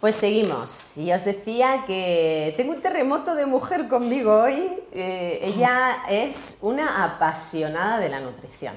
Pues seguimos. Y os decía que tengo un terremoto de mujer conmigo hoy. Eh, ella es una apasionada de la nutrición.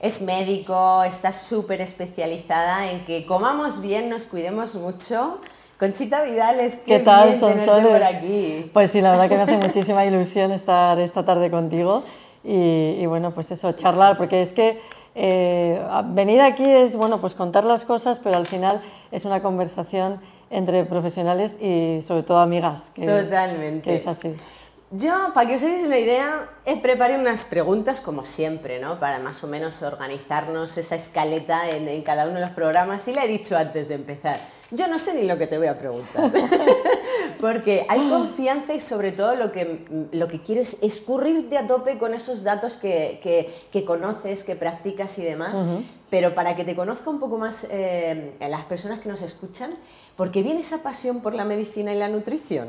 Es médico, está súper especializada en que comamos bien, nos cuidemos mucho. Conchita Vidal, es que ¿Qué tal, bien Sonsoles? por aquí. Pues sí, la verdad que me hace muchísima ilusión estar esta tarde contigo y, y bueno, pues eso, charlar, porque es que eh, venir aquí es, bueno, pues contar las cosas, pero al final es una conversación entre profesionales y sobre todo amigas. Que, Totalmente. Que es así. Yo, para que os hagáis una idea, he preparado unas preguntas como siempre, ¿no? Para más o menos organizarnos esa escaleta en, en cada uno de los programas y le he dicho antes de empezar, yo no sé ni lo que te voy a preguntar, porque hay confianza y sobre todo lo que, lo que quiero es escurrirte a tope con esos datos que, que, que conoces, que practicas y demás, pero para que te conozca un poco más eh, las personas que nos escuchan, ¿por qué viene esa pasión por la medicina y la nutrición?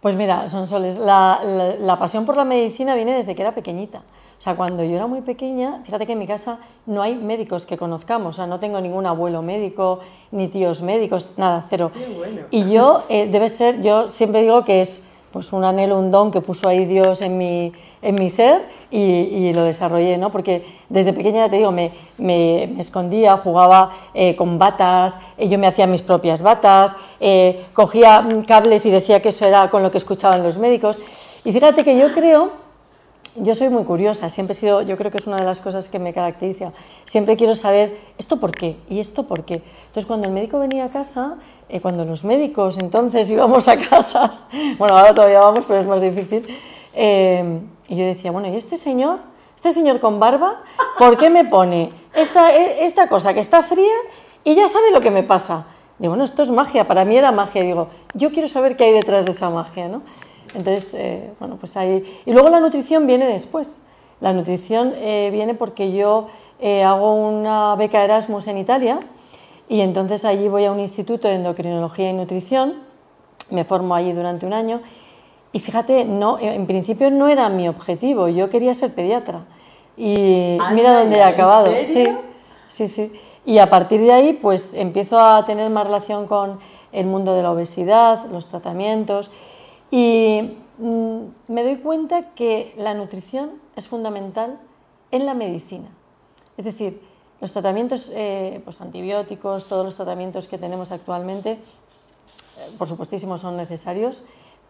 Pues mira, Sonsoles, la, la, la, pasión por la medicina viene desde que era pequeñita. O sea, cuando yo era muy pequeña, fíjate que en mi casa no hay médicos que conozcamos, o sea, no tengo ningún abuelo médico, ni tíos médicos, nada, cero. Bueno. Y yo, eh, debe ser, yo siempre digo que es pues un anhelo, un don que puso ahí Dios en mi, en mi ser y, y lo desarrollé, ¿no? Porque desde pequeña, ya te digo, me, me, me escondía, jugaba eh, con batas, eh, yo me hacía mis propias batas, eh, cogía cables y decía que eso era con lo que escuchaban los médicos. Y fíjate que yo creo yo soy muy curiosa, siempre he sido, yo creo que es una de las cosas que me caracteriza. Siempre quiero saber esto por qué y esto por qué. Entonces, cuando el médico venía a casa, eh, cuando los médicos entonces íbamos a casas, bueno, ahora todavía vamos, pero es más difícil, eh, y yo decía, bueno, ¿y este señor, este señor con barba, por qué me pone esta, esta cosa que está fría y ya sabe lo que me pasa? Digo, bueno, esto es magia, para mí era magia. Digo, yo quiero saber qué hay detrás de esa magia, ¿no? Entonces, eh, bueno, pues ahí... Y luego la nutrición viene después. La nutrición eh, viene porque yo eh, hago una beca Erasmus en Italia y entonces allí voy a un instituto de endocrinología y nutrición, me formo allí durante un año y fíjate, no, en principio no era mi objetivo, yo quería ser pediatra. Y mira dónde he acabado. Sí, sí, sí. Y a partir de ahí, pues empiezo a tener más relación con el mundo de la obesidad, los tratamientos y mm, me doy cuenta que la nutrición es fundamental en la medicina. Es decir, los tratamientos eh, pues antibióticos, todos los tratamientos que tenemos actualmente, eh, por supuestísimo son necesarios,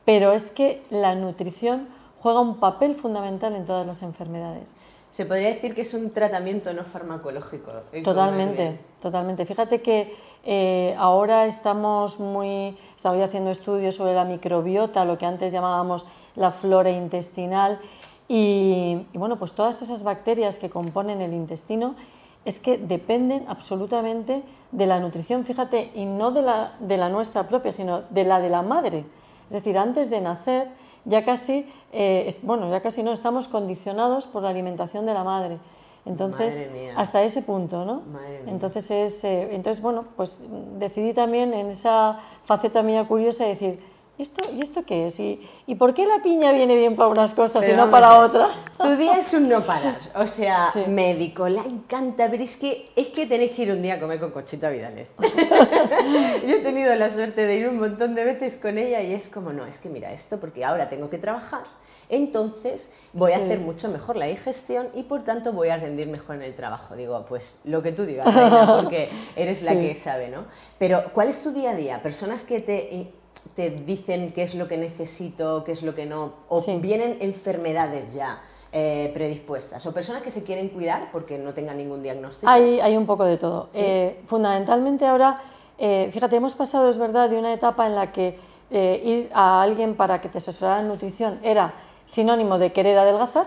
pero es que la nutrición juega un papel fundamental en todas las enfermedades. Se podría decir que es un tratamiento no farmacológico. comer Totalmente, totalmente. Fíjate que eh, ahora estamos muy, estoy haciendo estudios sobre la microbiota, lo que antes llamábamos la flora intestinal, y, y bueno, pues todas esas bacterias que componen el intestino es que dependen absolutamente de la nutrición, fíjate, y no de la, de la nuestra propia, sino de la de la madre. Es decir, antes de nacer ya casi, eh, bueno, ya casi no, estamos condicionados por la alimentación de la madre. Entonces, Madre mía. hasta ese punto, ¿no? Madre mía. Entonces, es, eh, entonces, bueno, pues decidí también en esa faceta mía curiosa decir, ¿y esto, ¿y esto qué es? ¿Y, ¿Y por qué la piña viene bien para unas cosas Pero y no para otras? Tu día es un no parar. O sea, Sí. médico, la encanta, pero es que, es que tenéis que ir un día a comer con Conchita Vidales. Yo he tenido la suerte de ir un montón de veces con ella y es como, no, es que mira esto, porque ahora tengo que trabajar. Entonces voy a hacer mucho mejor la digestión y por tanto voy a rendir mejor en el trabajo. Digo, pues lo que tú digas, Reina, porque eres la que sabe, ¿no? Pero, ¿cuál es tu día a día? Personas que te, te dicen qué es lo que necesito, qué es lo que no, o Sí. vienen enfermedades ya eh, predispuestas, o personas que se quieren cuidar porque no tengan ningún diagnóstico. Hay, hay un poco de todo. Sí. Eh, fundamentalmente ahora, eh, fíjate, hemos pasado, es verdad, de una etapa en la que eh, ir a alguien para que te asesorara en nutrición era sinónimo de querer adelgazar.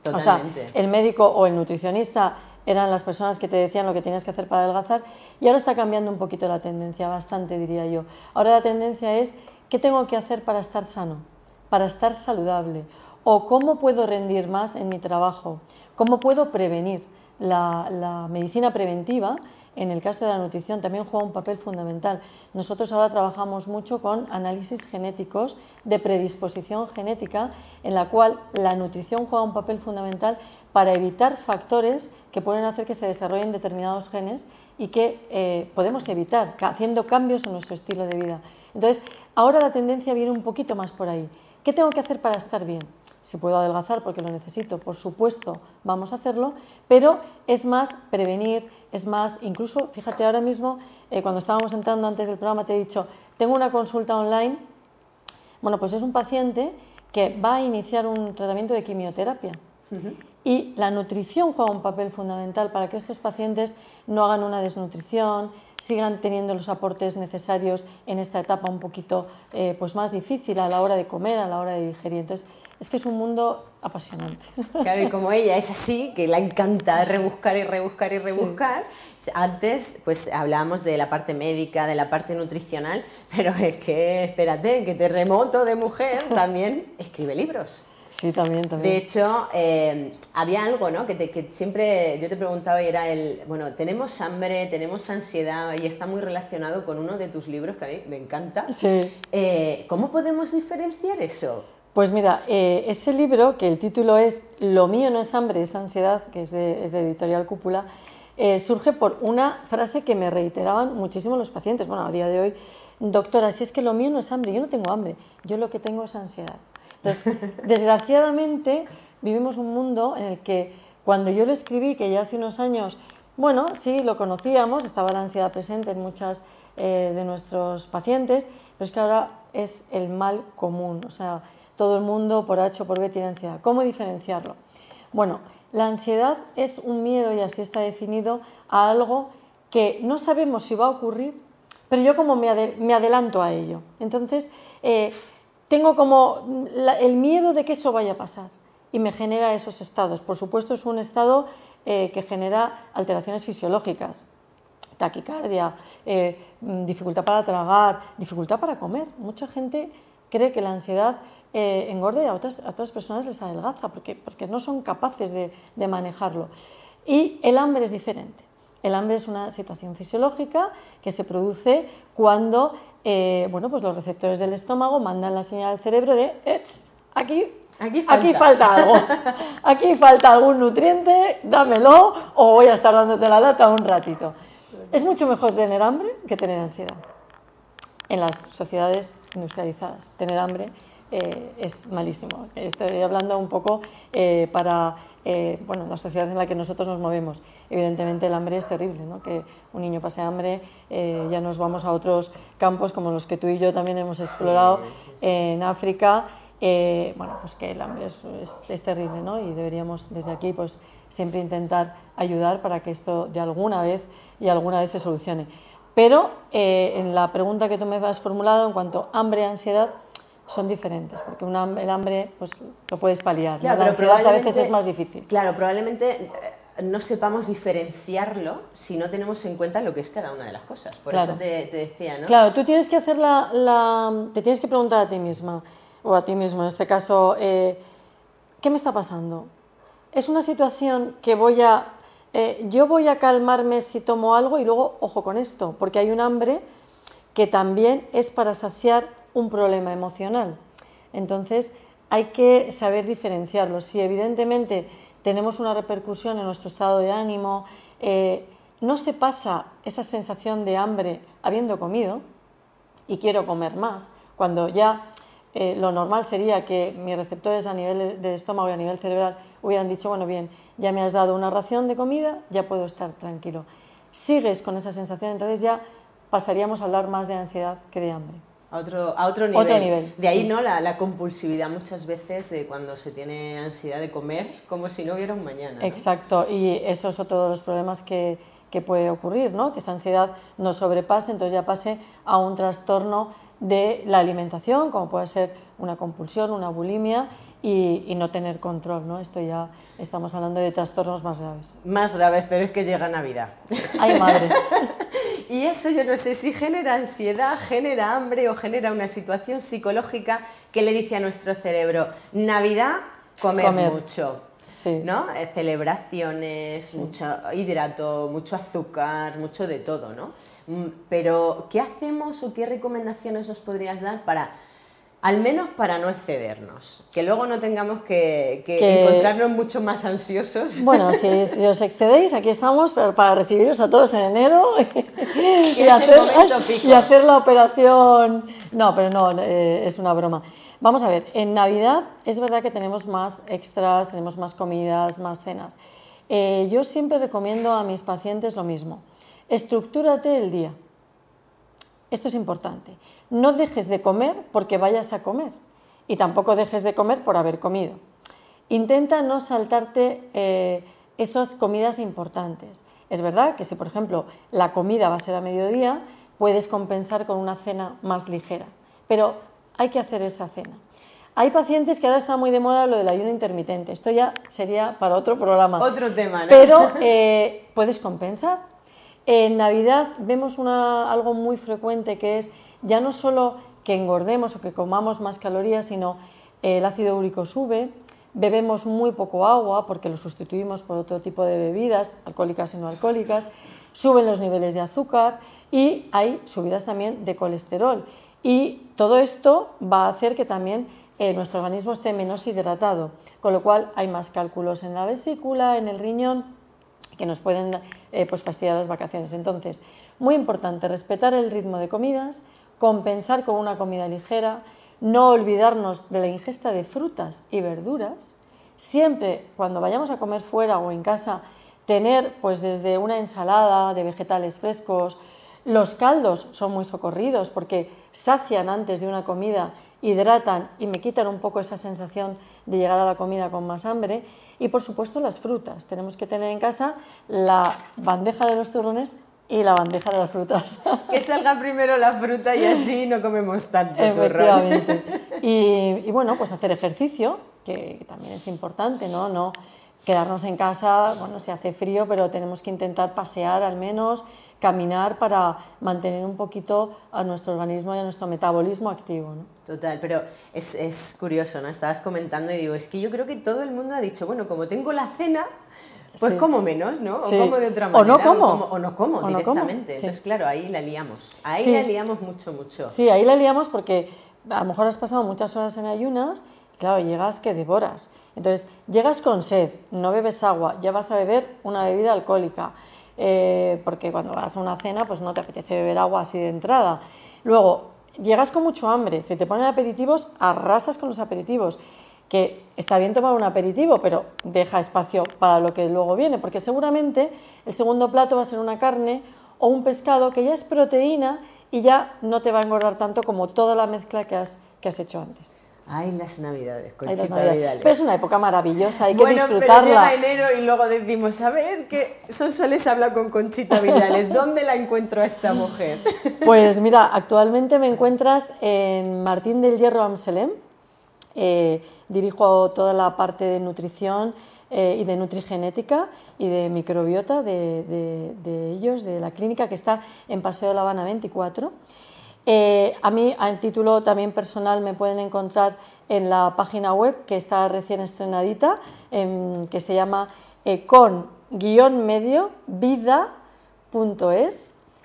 O sea, Totalmente. el médico o el nutricionista eran las personas que te decían lo que tenías que hacer para adelgazar y ahora está cambiando un poquito la tendencia, bastante diría yo. Ahora la tendencia es qué tengo que hacer para estar sano, para estar saludable o cómo puedo rendir más en mi trabajo, cómo puedo prevenir. La, la medicina preventiva en el caso de la nutrición también juega un papel fundamental. Nosotros ahora trabajamos mucho con análisis genéticos de predisposición genética, en la cual la nutrición juega un papel fundamental para evitar factores que pueden hacer que se desarrollen determinados genes y que eh, podemos evitar haciendo cambios en nuestro estilo de vida. Entonces, ahora la tendencia viene un poquito más por ahí. ¿Qué tengo que hacer para estar bien? Si puedo adelgazar porque lo necesito, por supuesto, vamos a hacerlo, pero es más prevenir, es más, incluso, fíjate ahora mismo, eh, cuando estábamos entrando antes del programa, te he dicho, tengo una consulta online, bueno, pues es un paciente que va a iniciar un tratamiento de quimioterapia. Y la nutrición juega un papel fundamental para que estos pacientes no hagan una desnutrición, sigan teniendo los aportes necesarios en esta etapa un poquito eh, pues más difícil a la hora de comer, a la hora de digerir. Entonces, es que es un mundo apasionante. Claro, y como ella es así, que la encanta rebuscar y rebuscar y rebuscar, antes pues hablábamos de la parte médica, de la parte nutricional, pero es que, espérate, que Terremoto de Mujer también escribe libros. Sí, también, también. De hecho, eh, había algo, ¿no? Que, que, siempre yo te preguntaba y era el, bueno, tenemos hambre, tenemos ansiedad y está muy relacionado con uno de tus libros que a mí me encanta. Sí. Eh, ¿Cómo podemos diferenciar eso? Pues mira, eh, ese libro, que el título es Lo mío no es hambre, es ansiedad, que es de, es de Editorial Cúpula, surge por una frase que me reiteraban muchísimo los pacientes. Bueno, a día de hoy, doctora, si es que lo mío no es hambre, yo no tengo hambre, yo lo que tengo es ansiedad. Entonces, desgraciadamente, vivimos un mundo en el que cuando yo lo escribí, que ya hace unos años, bueno, sí, lo conocíamos, estaba la ansiedad presente en muchas eh, de nuestros pacientes, pero es que ahora es el mal común, o sea, todo el mundo por H o por B tiene ansiedad. ¿Cómo diferenciarlo? Bueno, la ansiedad es un miedo, y así está definido, a algo que no sabemos si va a ocurrir, pero yo como me, adelanto a ello. Entonces, eh, tengo como el miedo de que eso vaya a pasar y me genera esos estados. Por supuesto, es un estado eh, que genera alteraciones fisiológicas, taquicardia, eh, dificultad para tragar, dificultad para comer. Mucha gente cree que la ansiedad eh, engorde y a otras, a otras personas les adelgaza porque, porque no son capaces de, de manejarlo. Y el hambre es diferente. El hambre es una situación fisiológica que se produce cuando eh, bueno, pues los receptores del estómago mandan la señal al cerebro de aquí, aquí, falta. aquí falta algo, aquí falta algún nutriente, dámelo o voy a estar dándote la lata un ratito. Es mucho mejor tener hambre que tener ansiedad. En las sociedades industrializadas, tener hambre eh, es malísimo. Estoy hablando un poco eh, para eh, bueno, la sociedad en la que nosotros nos movemos. Evidentemente el hambre es terrible, ¿no? que un niño pase hambre, eh, ya nos vamos a otros campos como los que tú y yo también hemos explorado en África, eh, bueno, pues que el hambre es, es, terrible ¿no? y deberíamos desde aquí pues siempre intentar ayudar para que esto de alguna vez y alguna vez se solucione. Pero en la pregunta que tú me has formulado en cuanto a hambre y ansiedad, son diferentes, porque el hambre pues, lo puedes paliar, la ansiedad a veces es más difícil. Claro, probablemente eh, no sepamos diferenciarlo si no tenemos en cuenta lo que es cada una de las cosas. Por eso te, decía, ¿no? Claro, tú tienes que hacer la, te tienes que preguntar a ti misma, o a ti mismo en este caso, eh, ¿qué me está pasando? ¿Es una situación que voy a... Eh, yo voy a calmarme si tomo algo y luego, ojo con esto, porque hay un hambre que también es para saciar un problema emocional. Entonces, hay que saber diferenciarlo. Si evidentemente tenemos una repercusión en nuestro estado de ánimo, eh, no se pasa esa sensación de hambre habiendo comido y quiero comer más, cuando ya eh, lo normal sería que mis receptores a nivel de estómago y a nivel cerebral hubieran dicho, bueno, bien, ya me has dado una ración de comida, ya puedo estar tranquilo. Sigues con esa sensación, entonces ya pasaríamos a hablar más de ansiedad que de hambre. A otro, a otro, nivel. De ahí no la, la, compulsividad muchas veces de cuando se tiene ansiedad de comer como si no hubiera un mañana. Exacto, y esos son todos los problemas que, que puede ocurrir, ¿no? que esa ansiedad no sobrepase, entonces ya pase a un trastorno de la alimentación, como puede ser una compulsión, una bulimia y, y, no tener control. ¿no? Esto ya estamos hablando de trastornos más graves. Más graves, pero es que llega Navidad. Ay, madre. Y eso yo no sé si genera ansiedad, genera hambre o genera una situación psicológica que le dice a nuestro cerebro, Navidad, comer, mucho. ¿no? Eh, celebraciones, mucho hidrato, mucho azúcar, mucho de todo, ¿no? Mm, pero, ¿qué hacemos o qué recomendaciones nos podrías dar para al menos para no excedernos, que luego no tengamos que, encontrarnos mucho más ansiosos. Bueno, si, os excedéis, aquí estamos para, recibiros a todos en enero y, hacer, la operación. No, pero no, eh, es una broma. Vamos a ver, en Navidad es verdad que tenemos más extras, tenemos más comidas, más cenas. Eh, yo siempre recomiendo a mis pacientes lo mismo. Estructúrate el día. Esto es importante. No dejes de comer porque vayas a comer y tampoco dejes de comer por haber comido. Intenta no saltarte eh, esas comidas importantes. Es verdad que si, por ejemplo, la comida va a ser a mediodía, puedes compensar con una cena más ligera, pero hay que hacer esa cena. Hay pacientes que ahora está muy de moda lo del ayuno intermitente. Esto ya sería para otro programa. Otro tema, ¿no? Pero eh, puedes compensar. En Navidad vemos algo muy frecuente que es ya no solo que engordemos o que comamos más calorías, sino el ácido úrico sube, bebemos muy poco agua porque lo sustituimos por otro tipo de bebidas, alcohólicas y no alcohólicas, suben los niveles de azúcar y hay subidas también de colesterol. Y todo esto va a hacer que también eh, nuestro organismo esté menos hidratado, con lo cual hay más cálculos en la vesícula, en el riñón, que nos pueden eh, pues fastidiar las vacaciones. Entonces, muy importante, respetar el ritmo de comidas, compensar con una comida ligera, no olvidarnos de la ingesta de frutas y verduras, siempre cuando vayamos a comer fuera o en casa, tener pues desde una ensalada de vegetales frescos, los caldos son muy socorridos porque sacian antes de una comida, hidratan y me quitan un poco esa sensación de llegar a la comida con más hambre. Y por supuesto las frutas. Tenemos que tener en casa la bandeja de los turrones y la bandeja de las frutas. Que salga primero la fruta y así no comemos tanto Efectivamente. Y, y, bueno, pues hacer ejercicio, que también es importante, ¿no? No quedarnos en casa, bueno, se hace frío, pero tenemos que intentar pasear al menos, caminar para mantener un poquito a nuestro organismo y a nuestro metabolismo activo. ¿no? Total, pero es, es curioso, ¿no? Estabas comentando y digo, es que yo creo que todo el mundo ha dicho, bueno, como tengo la cena, pues como menos, ¿no? O como de otra manera. O no como. O, no como directamente. Entonces, claro, ahí la liamos. Ahí la liamos mucho, mucho. Sí, ahí la liamos porque a lo mejor has pasado muchas horas en ayunas, claro, llegas que devoras. Entonces, llegas con sed, no bebes agua, ya vas a beber una bebida alcohólica, eh, porque cuando vas a una cena, pues no te apetece beber agua así de entrada. Luego, llegas con mucho hambre, si te ponen aperitivos, arrasas con los aperitivos que está bien tomar un aperitivo, pero deja espacio para lo que luego viene, porque seguramente el segundo plato va a ser una carne o un pescado que ya es proteína y ya no te va a engordar tanto como toda la mezcla que has, que has hecho antes. Ay, las navidades, Conchita Vidales. Pero es una época maravillosa, hay que disfrutarla. Pero llega enero y luego decimos, a ver, que Sonsoles habla con Conchita Vidales, ¿dónde la encuentro a esta mujer? Pues mira, actualmente me encuentras en Martín del Hierro Amselem, eh, dirijo toda la parte de nutrición eh, y de nutrigenética y de microbiota de, ellos, de la clínica que está en Paseo de la Habana 24. Eh, a mí, a título también personal, me pueden encontrar en la página web que está recién estrenadita, que se llama con-medio vida.es.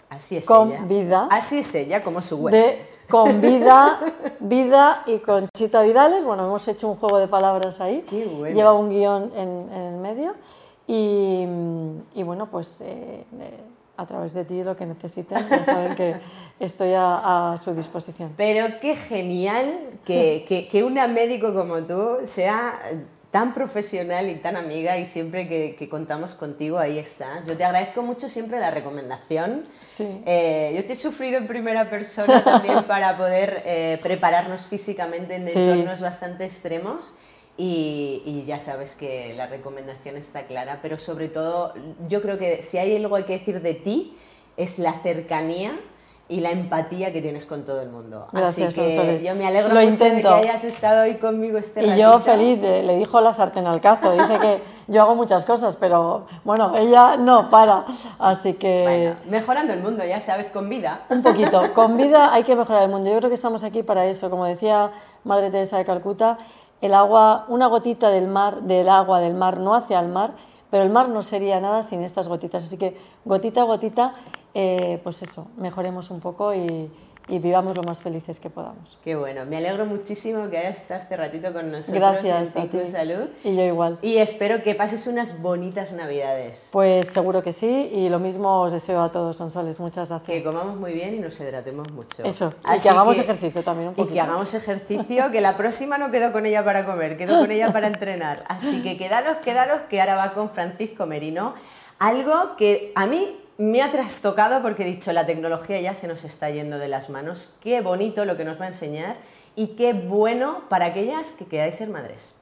Así es con vida. Así es ella, como su web con Vida, Vida y con Chita Vidales. Bueno, hemos hecho un juego de palabras ahí. Lleva un guion en, el medio. Y, bueno, pues eh, eh, a través de ti lo que necesiten, ya saben que estoy a, su disposición. Pero qué genial que, que, que una médico como tú sea tan profesional y tan amiga y siempre que, contamos contigo ahí estás. Yo te agradezco mucho siempre la recomendación. Sí. Eh, yo te he sufrido en primera persona también para poder eh, prepararnos físicamente en entornos bastante extremos. Y, y, ya sabes que la recomendación está clara, pero sobre todo yo creo que si hay algo que decir de ti es la cercanía y la empatía que tienes con todo el mundo. Gracias, Así que yo me alegro Lo mucho intento. de que hayas estado hoy conmigo este Y yo feliz, le dijo la sartén al cazo, dice que yo hago muchas cosas, pero bueno, ella no para, así que... mejorando el mundo, ya sabes, con vida. Un poquito, con vida hay que mejorar el mundo. Yo creo que estamos aquí para eso, como decía Madre Teresa de Calcuta, el agua, una gotita del mar, del agua del mar no hace al mar, pero el mar no sería nada sin estas gotitas. Así que gotita a gotita, eh, pues eso, mejoremos un poco y, y vivamos lo más felices que podamos. Qué bueno, me alegro muchísimo que hayas estado este ratito con nosotros Gracias en Pico Salud. Y yo igual. Y espero que pases unas bonitas navidades. Pues seguro que sí, y lo mismo os deseo a todos, Sonsoles. Muchas gracias. Que comamos muy bien y nos hidratemos mucho. Eso, y que hagamos ejercicio también un poquito. Y que hagamos ejercicio, que la próxima no quedo con ella para comer, quedo con ella para entrenar. Así que quedaros, quedaros, que ahora va con Francisco Merino. Algo que a mí me ha trastocado porque he dicho, la tecnología ya se nos está yendo de las manos. Qué bonito lo que nos va a enseñar y qué bueno para aquellas que queráis ser madres.